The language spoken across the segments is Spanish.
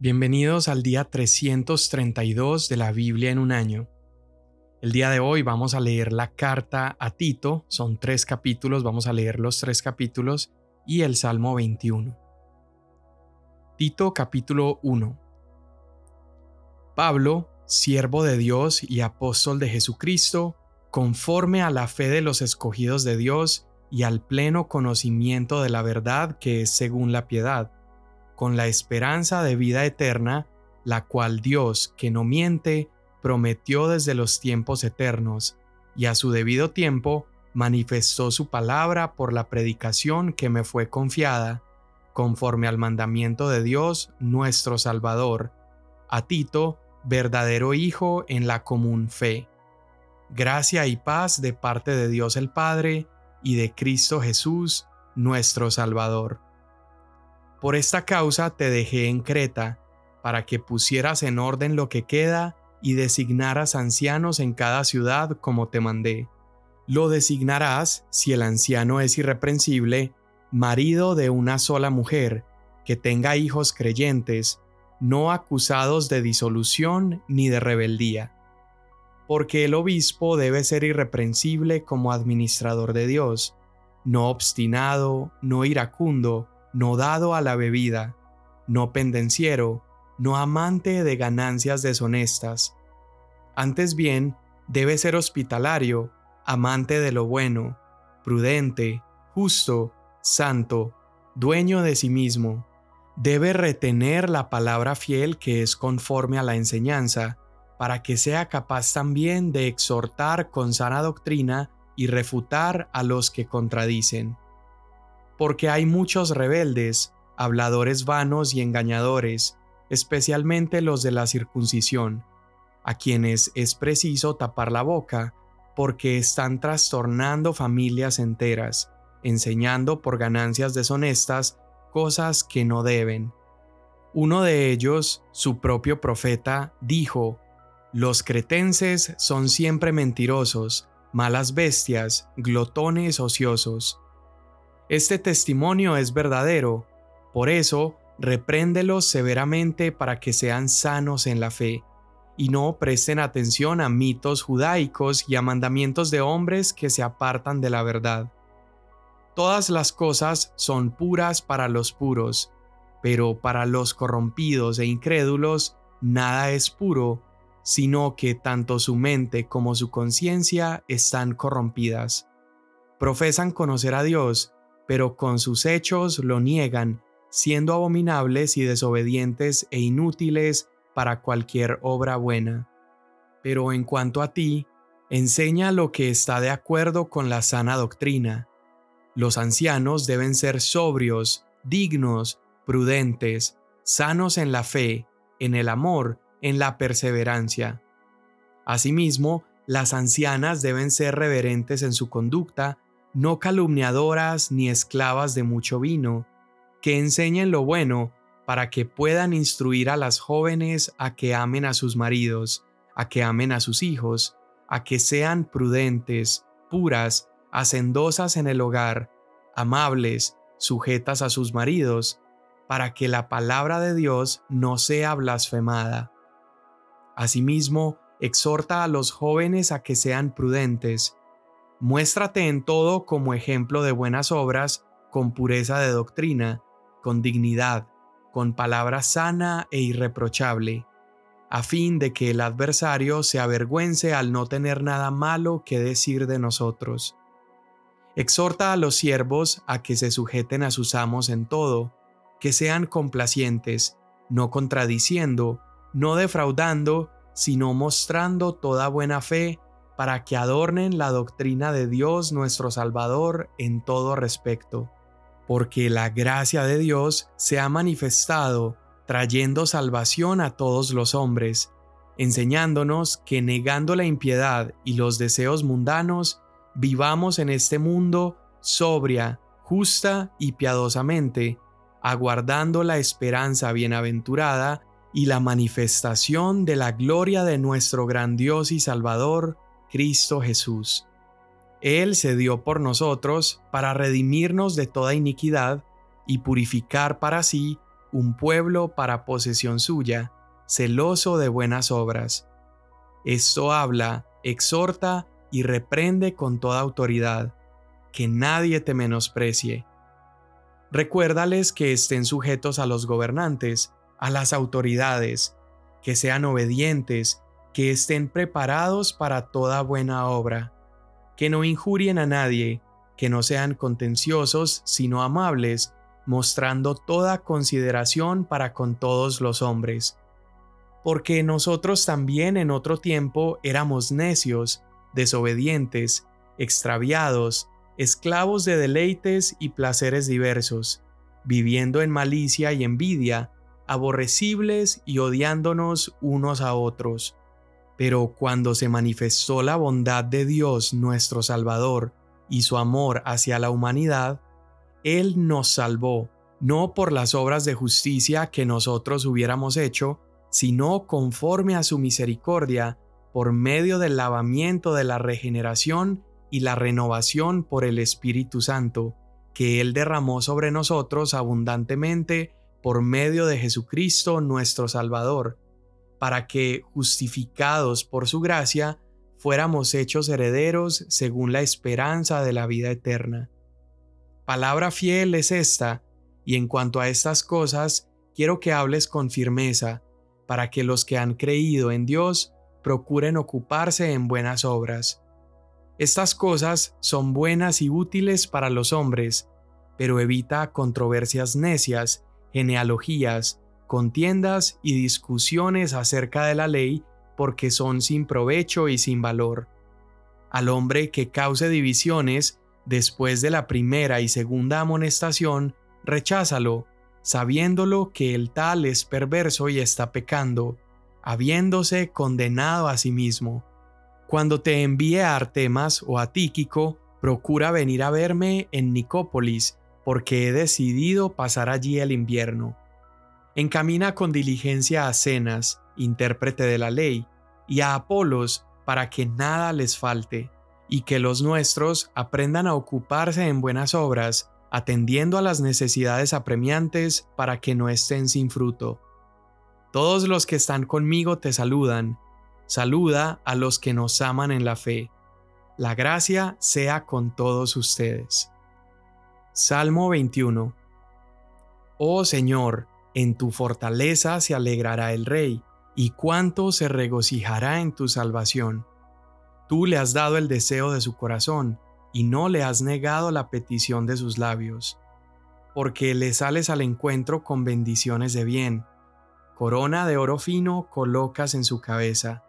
Bienvenidos al día 332 de la Biblia en un año. El día de hoy vamos a leer la carta a Tito, son tres capítulos, vamos a leer los tres capítulos y el Salmo 21. Tito capítulo 1. Pablo, siervo de Dios y apóstol de Jesucristo, conforme a la fe de los escogidos de Dios y al pleno conocimiento de la verdad que es según la piedad con la esperanza de vida eterna, la cual Dios, que no miente, prometió desde los tiempos eternos, y a su debido tiempo manifestó su palabra por la predicación que me fue confiada, conforme al mandamiento de Dios nuestro Salvador, a Tito, verdadero Hijo en la común fe. Gracia y paz de parte de Dios el Padre y de Cristo Jesús, nuestro Salvador por esta causa te dejé en Creta, para que pusieras en orden lo que queda y designaras ancianos en cada ciudad como te mandé. Lo designarás, si el anciano es irreprensible, marido de una sola mujer, que tenga hijos creyentes, no acusados de disolución ni de rebeldía. Porque el obispo debe ser irreprensible como administrador de Dios, no obstinado, no iracundo, no dado a la bebida, no pendenciero, no amante de ganancias deshonestas. Antes bien, debe ser hospitalario, amante de lo bueno, prudente, justo, santo, dueño de sí mismo. Debe retener la palabra fiel que es conforme a la enseñanza, para que sea capaz también de exhortar con sana doctrina y refutar a los que contradicen porque hay muchos rebeldes, habladores vanos y engañadores, especialmente los de la circuncisión, a quienes es preciso tapar la boca, porque están trastornando familias enteras, enseñando por ganancias deshonestas cosas que no deben. Uno de ellos, su propio profeta, dijo, Los cretenses son siempre mentirosos, malas bestias, glotones ociosos este testimonio es verdadero, por eso repréndelos severamente para que sean sanos en la fe, y no presten atención a mitos judaicos y a mandamientos de hombres que se apartan de la verdad. Todas las cosas son puras para los puros, pero para los corrompidos e incrédulos nada es puro, sino que tanto su mente como su conciencia están corrompidas. Profesan conocer a Dios, pero con sus hechos lo niegan, siendo abominables y desobedientes e inútiles para cualquier obra buena. Pero en cuanto a ti, enseña lo que está de acuerdo con la sana doctrina. Los ancianos deben ser sobrios, dignos, prudentes, sanos en la fe, en el amor, en la perseverancia. Asimismo, las ancianas deben ser reverentes en su conducta, no calumniadoras ni esclavas de mucho vino, que enseñen lo bueno para que puedan instruir a las jóvenes a que amen a sus maridos, a que amen a sus hijos, a que sean prudentes, puras, hacendosas en el hogar, amables, sujetas a sus maridos, para que la palabra de Dios no sea blasfemada. Asimismo, exhorta a los jóvenes a que sean prudentes, Muéstrate en todo como ejemplo de buenas obras, con pureza de doctrina, con dignidad, con palabra sana e irreprochable, a fin de que el adversario se avergüence al no tener nada malo que decir de nosotros. Exhorta a los siervos a que se sujeten a sus amos en todo, que sean complacientes, no contradiciendo, no defraudando, sino mostrando toda buena fe para que adornen la doctrina de Dios nuestro Salvador en todo respecto, porque la gracia de Dios se ha manifestado trayendo salvación a todos los hombres, enseñándonos que negando la impiedad y los deseos mundanos, vivamos en este mundo sobria, justa y piadosamente, aguardando la esperanza bienaventurada y la manifestación de la gloria de nuestro gran Dios y Salvador, Cristo Jesús. Él se dio por nosotros para redimirnos de toda iniquidad y purificar para sí un pueblo para posesión suya, celoso de buenas obras. Esto habla, exhorta y reprende con toda autoridad, que nadie te menosprecie. Recuérdales que estén sujetos a los gobernantes, a las autoridades, que sean obedientes, que estén preparados para toda buena obra, que no injurien a nadie, que no sean contenciosos, sino amables, mostrando toda consideración para con todos los hombres. Porque nosotros también en otro tiempo éramos necios, desobedientes, extraviados, esclavos de deleites y placeres diversos, viviendo en malicia y envidia, aborrecibles y odiándonos unos a otros. Pero cuando se manifestó la bondad de Dios nuestro Salvador y su amor hacia la humanidad, Él nos salvó, no por las obras de justicia que nosotros hubiéramos hecho, sino conforme a su misericordia, por medio del lavamiento de la regeneración y la renovación por el Espíritu Santo, que Él derramó sobre nosotros abundantemente por medio de Jesucristo nuestro Salvador, para que, justificados por su gracia, fuéramos hechos herederos según la esperanza de la vida eterna. Palabra fiel es esta, y en cuanto a estas cosas, quiero que hables con firmeza, para que los que han creído en Dios procuren ocuparse en buenas obras. Estas cosas son buenas y útiles para los hombres, pero evita controversias necias, genealogías, contiendas y discusiones acerca de la ley porque son sin provecho y sin valor. Al hombre que cause divisiones después de la primera y segunda amonestación, recházalo, sabiéndolo que el tal es perverso y está pecando, habiéndose condenado a sí mismo. Cuando te envíe a Artemas o a Tíquico, procura venir a verme en Nicópolis, porque he decidido pasar allí el invierno. Encamina con diligencia a Cenas, intérprete de la ley, y a Apolos, para que nada les falte, y que los nuestros aprendan a ocuparse en buenas obras, atendiendo a las necesidades apremiantes para que no estén sin fruto. Todos los que están conmigo te saludan. Saluda a los que nos aman en la fe. La gracia sea con todos ustedes. Salmo 21 Oh Señor, en tu fortaleza se alegrará el Rey, y cuánto se regocijará en tu salvación. Tú le has dado el deseo de su corazón, y no le has negado la petición de sus labios, porque le sales al encuentro con bendiciones de bien. Corona de oro fino colocas en su cabeza.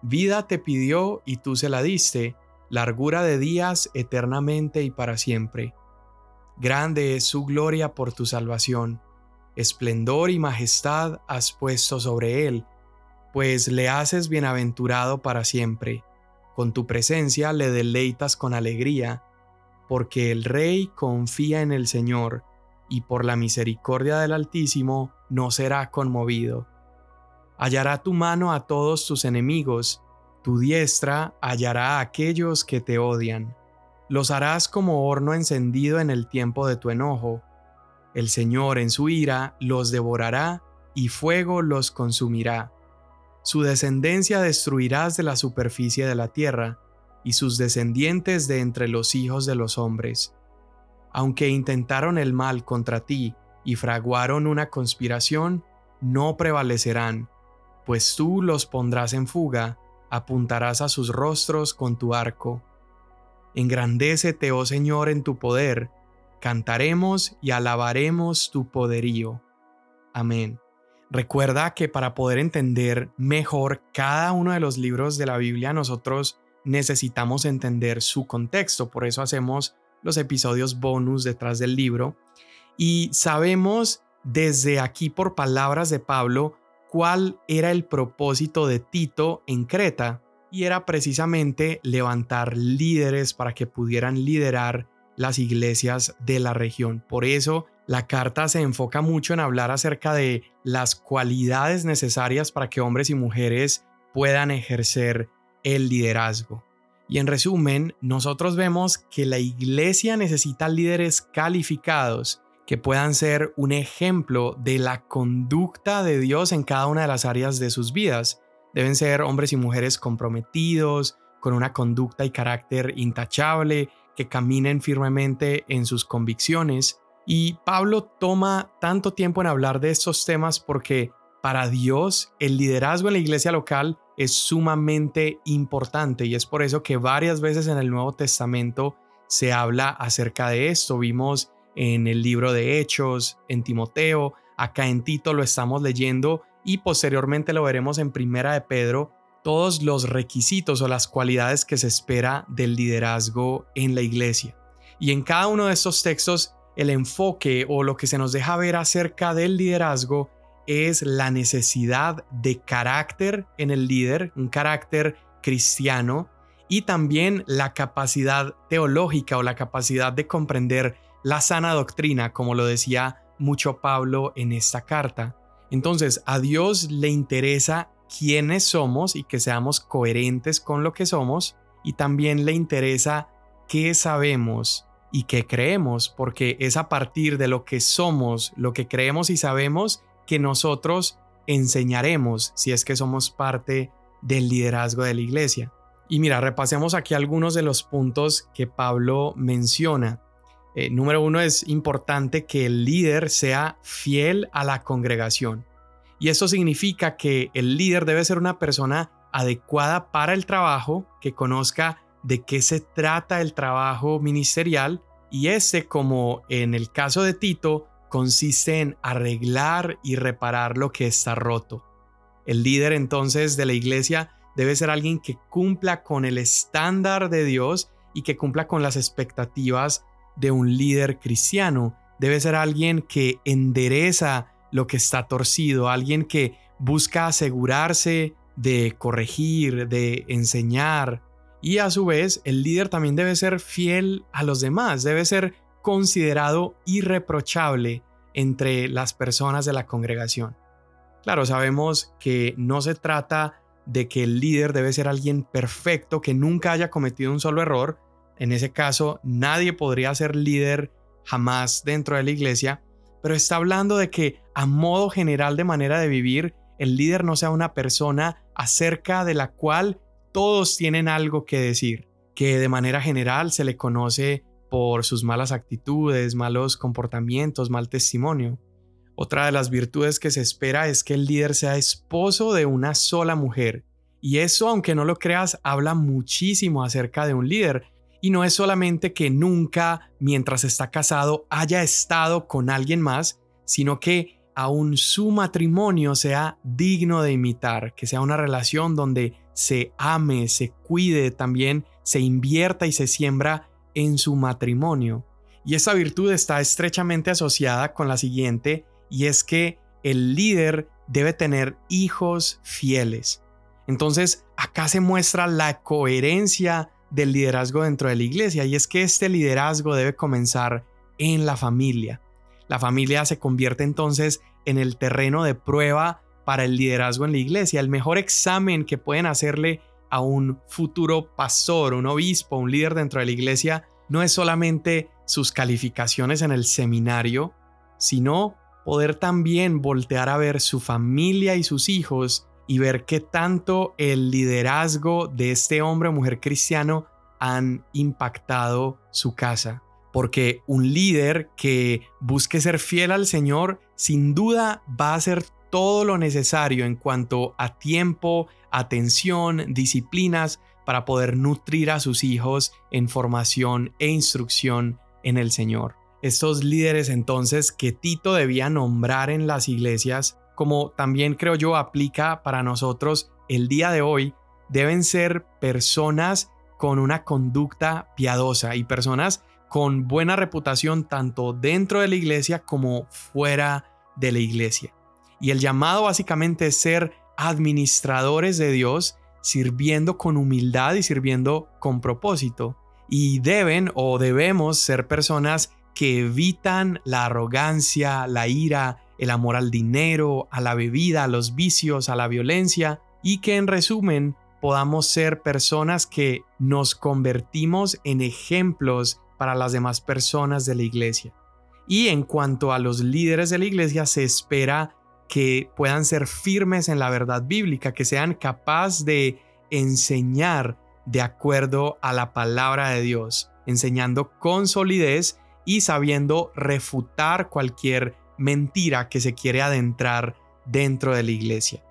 Vida te pidió y tú se la diste, largura de días eternamente y para siempre. Grande es su gloria por tu salvación esplendor y majestad has puesto sobre él, pues le haces bienaventurado para siempre. Con tu presencia le deleitas con alegría, porque el Rey confía en el Señor, y por la misericordia del Altísimo no será conmovido. Hallará tu mano a todos tus enemigos, tu diestra hallará a aquellos que te odian. Los harás como horno encendido en el tiempo de tu enojo, el Señor en su ira los devorará y fuego los consumirá. Su descendencia destruirás de la superficie de la tierra, y sus descendientes de entre los hijos de los hombres. Aunque intentaron el mal contra ti y fraguaron una conspiración, no prevalecerán, pues tú los pondrás en fuga, apuntarás a sus rostros con tu arco. Engrandécete, oh Señor, en tu poder, cantaremos y alabaremos tu poderío. Amén. Recuerda que para poder entender mejor cada uno de los libros de la Biblia, nosotros necesitamos entender su contexto. Por eso hacemos los episodios bonus detrás del libro. Y sabemos desde aquí por palabras de Pablo cuál era el propósito de Tito en Creta. Y era precisamente levantar líderes para que pudieran liderar las iglesias de la región. Por eso la carta se enfoca mucho en hablar acerca de las cualidades necesarias para que hombres y mujeres puedan ejercer el liderazgo. Y en resumen, nosotros vemos que la iglesia necesita líderes calificados, que puedan ser un ejemplo de la conducta de Dios en cada una de las áreas de sus vidas. Deben ser hombres y mujeres comprometidos, con una conducta y carácter intachable, que caminen firmemente en sus convicciones. Y Pablo toma tanto tiempo en hablar de estos temas porque para Dios el liderazgo en la iglesia local es sumamente importante y es por eso que varias veces en el Nuevo Testamento se habla acerca de esto. Vimos en el libro de Hechos, en Timoteo, acá en Tito lo estamos leyendo y posteriormente lo veremos en Primera de Pedro, todos los requisitos o las cualidades que se espera del liderazgo en la iglesia. Y en cada uno de estos textos, el enfoque o lo que se nos deja ver acerca del liderazgo es la necesidad de carácter en el líder, un carácter cristiano, y también la capacidad teológica o la capacidad de comprender la sana doctrina, como lo decía mucho Pablo en esta carta. Entonces, a Dios le interesa quiénes somos y que seamos coherentes con lo que somos, y también le interesa qué sabemos y qué creemos, porque es a partir de lo que somos, lo que creemos y sabemos, que nosotros enseñaremos si es que somos parte del liderazgo de la iglesia. Y mira, repasemos aquí algunos de los puntos que Pablo menciona. Eh, número uno, es importante que el líder sea fiel a la congregación. Y eso significa que el líder debe ser una persona adecuada para el trabajo, que conozca de qué se trata el trabajo ministerial y ese, como en el caso de Tito, consiste en arreglar y reparar lo que está roto. El líder entonces de la iglesia debe ser alguien que cumpla con el estándar de Dios y que cumpla con las expectativas de un líder cristiano. Debe ser alguien que endereza lo que está torcido, alguien que busca asegurarse de corregir, de enseñar. Y a su vez, el líder también debe ser fiel a los demás, debe ser considerado irreprochable entre las personas de la congregación. Claro, sabemos que no se trata de que el líder debe ser alguien perfecto, que nunca haya cometido un solo error, en ese caso, nadie podría ser líder jamás dentro de la iglesia, pero está hablando de que a modo general de manera de vivir, el líder no sea una persona acerca de la cual todos tienen algo que decir, que de manera general se le conoce por sus malas actitudes, malos comportamientos, mal testimonio. Otra de las virtudes que se espera es que el líder sea esposo de una sola mujer. Y eso, aunque no lo creas, habla muchísimo acerca de un líder, y no es solamente que nunca, mientras está casado, haya estado con alguien más, sino que aún su matrimonio sea digno de imitar, que sea una relación donde se ame, se cuide, también se invierta y se siembra en su matrimonio. Y esa virtud está estrechamente asociada con la siguiente, y es que el líder debe tener hijos fieles. Entonces, acá se muestra la coherencia del liderazgo dentro de la iglesia y es que este liderazgo debe comenzar en la familia. La familia se convierte entonces en el terreno de prueba para el liderazgo en la iglesia, el mejor examen que pueden hacerle a un futuro pastor, un obispo, un líder dentro de la iglesia, no es solamente sus calificaciones en el seminario, sino poder también voltear a ver su familia y sus hijos y ver qué tanto el liderazgo de este hombre o mujer cristiano han impactado su casa. Porque un líder que busque ser fiel al Señor, sin duda va a hacer todo lo necesario en cuanto a tiempo, atención, disciplinas para poder nutrir a sus hijos en formación e instrucción en el Señor. Estos líderes entonces que Tito debía nombrar en las iglesias como también creo yo aplica para nosotros el día de hoy, deben ser personas con una conducta piadosa y personas con buena reputación tanto dentro de la iglesia como fuera de la iglesia. Y el llamado básicamente es ser administradores de Dios, sirviendo con humildad y sirviendo con propósito. Y deben o debemos ser personas que evitan la arrogancia, la ira, el amor al dinero, a la bebida, a los vicios, a la violencia, y que en resumen podamos ser personas que nos convertimos en ejemplos para las demás personas de la iglesia. Y en cuanto a los líderes de la iglesia, se espera que puedan ser firmes en la verdad bíblica, que sean capaces de enseñar de acuerdo a la palabra de Dios, enseñando con solidez y sabiendo refutar cualquier mentira que se quiere adentrar dentro de la iglesia.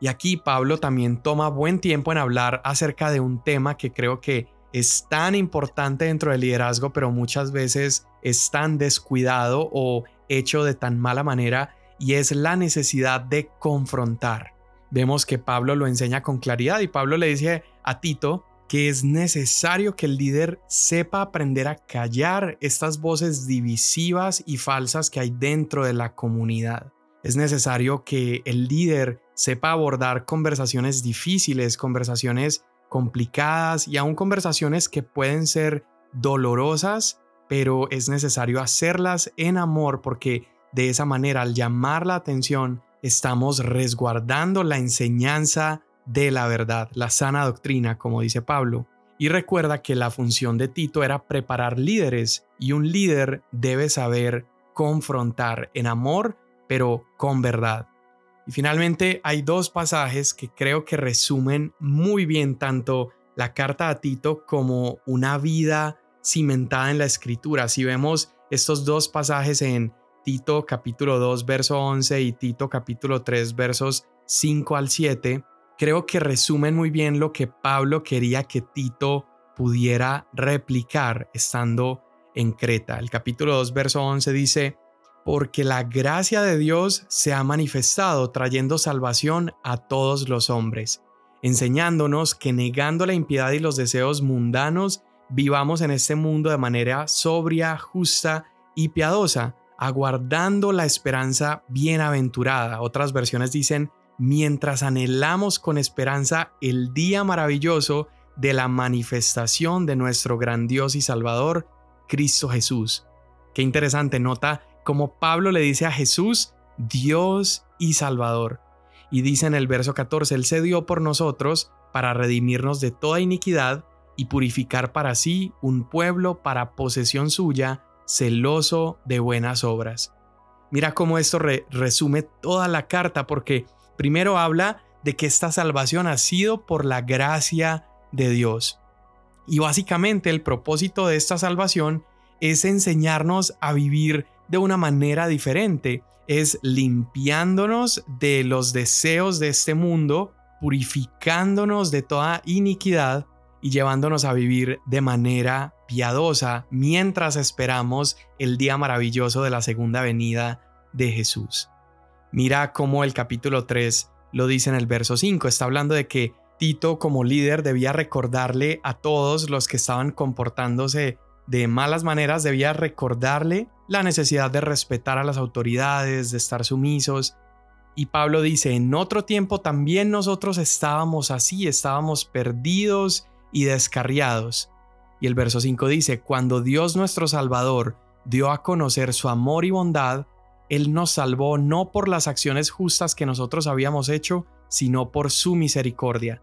Y aquí Pablo también toma buen tiempo en hablar acerca de un tema que creo que es tan importante dentro del liderazgo, pero muchas veces es tan descuidado o hecho de tan mala manera, y es la necesidad de confrontar. Vemos que Pablo lo enseña con claridad y Pablo le dice a Tito que es necesario que el líder sepa aprender a callar estas voces divisivas y falsas que hay dentro de la comunidad. Es necesario que el líder sepa abordar conversaciones difíciles, conversaciones complicadas y aún conversaciones que pueden ser dolorosas, pero es necesario hacerlas en amor porque de esa manera al llamar la atención estamos resguardando la enseñanza de la verdad, la sana doctrina, como dice Pablo. Y recuerda que la función de Tito era preparar líderes y un líder debe saber confrontar en amor, pero con verdad. Y finalmente hay dos pasajes que creo que resumen muy bien tanto la carta a Tito como una vida cimentada en la escritura. Si vemos estos dos pasajes en Tito capítulo 2 verso 11 y Tito capítulo 3 versos 5 al 7, creo que resumen muy bien lo que Pablo quería que Tito pudiera replicar estando en Creta. El capítulo 2, verso 11 dice, porque la gracia de Dios se ha manifestado trayendo salvación a todos los hombres, enseñándonos que negando la impiedad y los deseos mundanos, vivamos en este mundo de manera sobria, justa y piadosa, aguardando la esperanza bienaventurada. Otras versiones dicen, mientras anhelamos con esperanza el día maravilloso de la manifestación de nuestro gran Dios y Salvador, Cristo Jesús. Qué interesante, nota como Pablo le dice a Jesús, Dios y Salvador. Y dice en el verso 14, Él se dio por nosotros para redimirnos de toda iniquidad y purificar para sí un pueblo para posesión suya, celoso de buenas obras. Mira cómo esto resume toda la carta porque Primero habla de que esta salvación ha sido por la gracia de Dios. Y básicamente el propósito de esta salvación es enseñarnos a vivir de una manera diferente, es limpiándonos de los deseos de este mundo, purificándonos de toda iniquidad y llevándonos a vivir de manera piadosa mientras esperamos el día maravilloso de la segunda venida de Jesús. Mira cómo el capítulo 3 lo dice en el verso 5. Está hablando de que Tito como líder debía recordarle a todos los que estaban comportándose de malas maneras, debía recordarle la necesidad de respetar a las autoridades, de estar sumisos. Y Pablo dice, en otro tiempo también nosotros estábamos así, estábamos perdidos y descarriados. Y el verso 5 dice, cuando Dios nuestro Salvador dio a conocer su amor y bondad, él nos salvó no por las acciones justas que nosotros habíamos hecho, sino por su misericordia.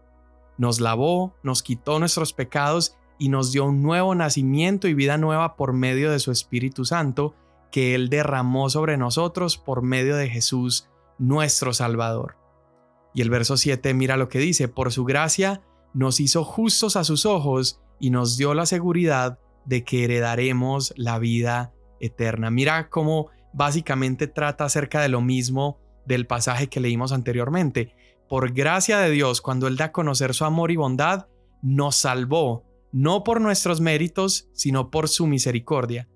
Nos lavó, nos quitó nuestros pecados y nos dio un nuevo nacimiento y vida nueva por medio de su Espíritu Santo, que Él derramó sobre nosotros por medio de Jesús, nuestro Salvador. Y el verso 7 mira lo que dice, por su gracia nos hizo justos a sus ojos y nos dio la seguridad de que heredaremos la vida eterna. Mira cómo básicamente trata acerca de lo mismo del pasaje que leímos anteriormente. Por gracia de Dios, cuando Él da a conocer su amor y bondad, nos salvó, no por nuestros méritos, sino por su misericordia.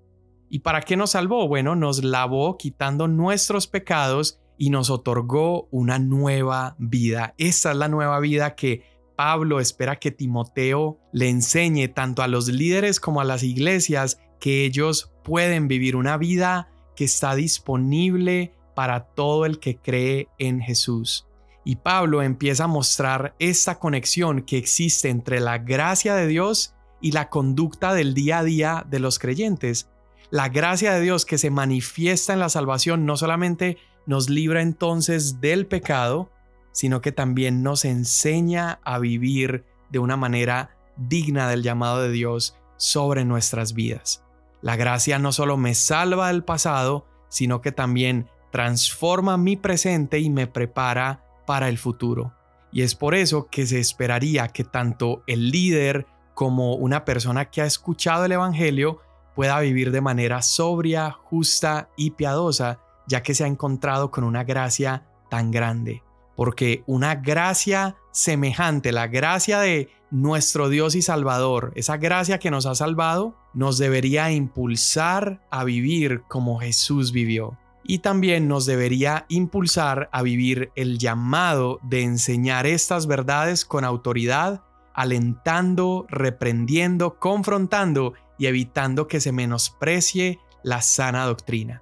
¿Y para qué nos salvó? Bueno, nos lavó quitando nuestros pecados y nos otorgó una nueva vida. Esa es la nueva vida que Pablo espera que Timoteo le enseñe tanto a los líderes como a las iglesias que ellos pueden vivir una vida que está disponible para todo el que cree en Jesús. Y Pablo empieza a mostrar esta conexión que existe entre la gracia de Dios y la conducta del día a día de los creyentes. La gracia de Dios que se manifiesta en la salvación no solamente nos libra entonces del pecado, sino que también nos enseña a vivir de una manera digna del llamado de Dios sobre nuestras vidas. La gracia no solo me salva del pasado, sino que también transforma mi presente y me prepara para el futuro. Y es por eso que se esperaría que tanto el líder como una persona que ha escuchado el Evangelio pueda vivir de manera sobria, justa y piadosa, ya que se ha encontrado con una gracia tan grande. Porque una gracia semejante, la gracia de nuestro Dios y Salvador, esa gracia que nos ha salvado, nos debería impulsar a vivir como Jesús vivió. Y también nos debería impulsar a vivir el llamado de enseñar estas verdades con autoridad, alentando, reprendiendo, confrontando y evitando que se menosprecie la sana doctrina.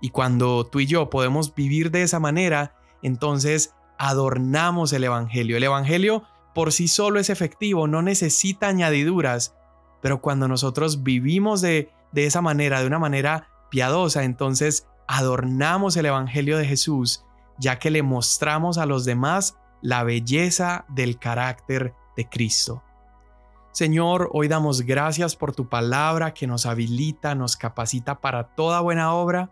Y cuando tú y yo podemos vivir de esa manera, entonces adornamos el Evangelio. El Evangelio por sí solo es efectivo, no necesita añadiduras, pero cuando nosotros vivimos de, de esa manera, de una manera piadosa, entonces adornamos el Evangelio de Jesús, ya que le mostramos a los demás la belleza del carácter de Cristo. Señor, hoy damos gracias por tu palabra que nos habilita, nos capacita para toda buena obra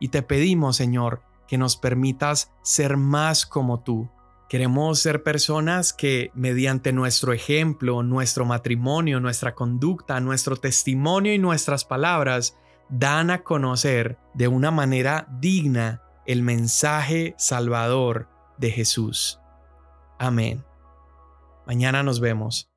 y te pedimos, Señor, que nos permitas ser más como tú. Queremos ser personas que mediante nuestro ejemplo, nuestro matrimonio, nuestra conducta, nuestro testimonio y nuestras palabras dan a conocer de una manera digna el mensaje salvador de Jesús. Amén. Mañana nos vemos.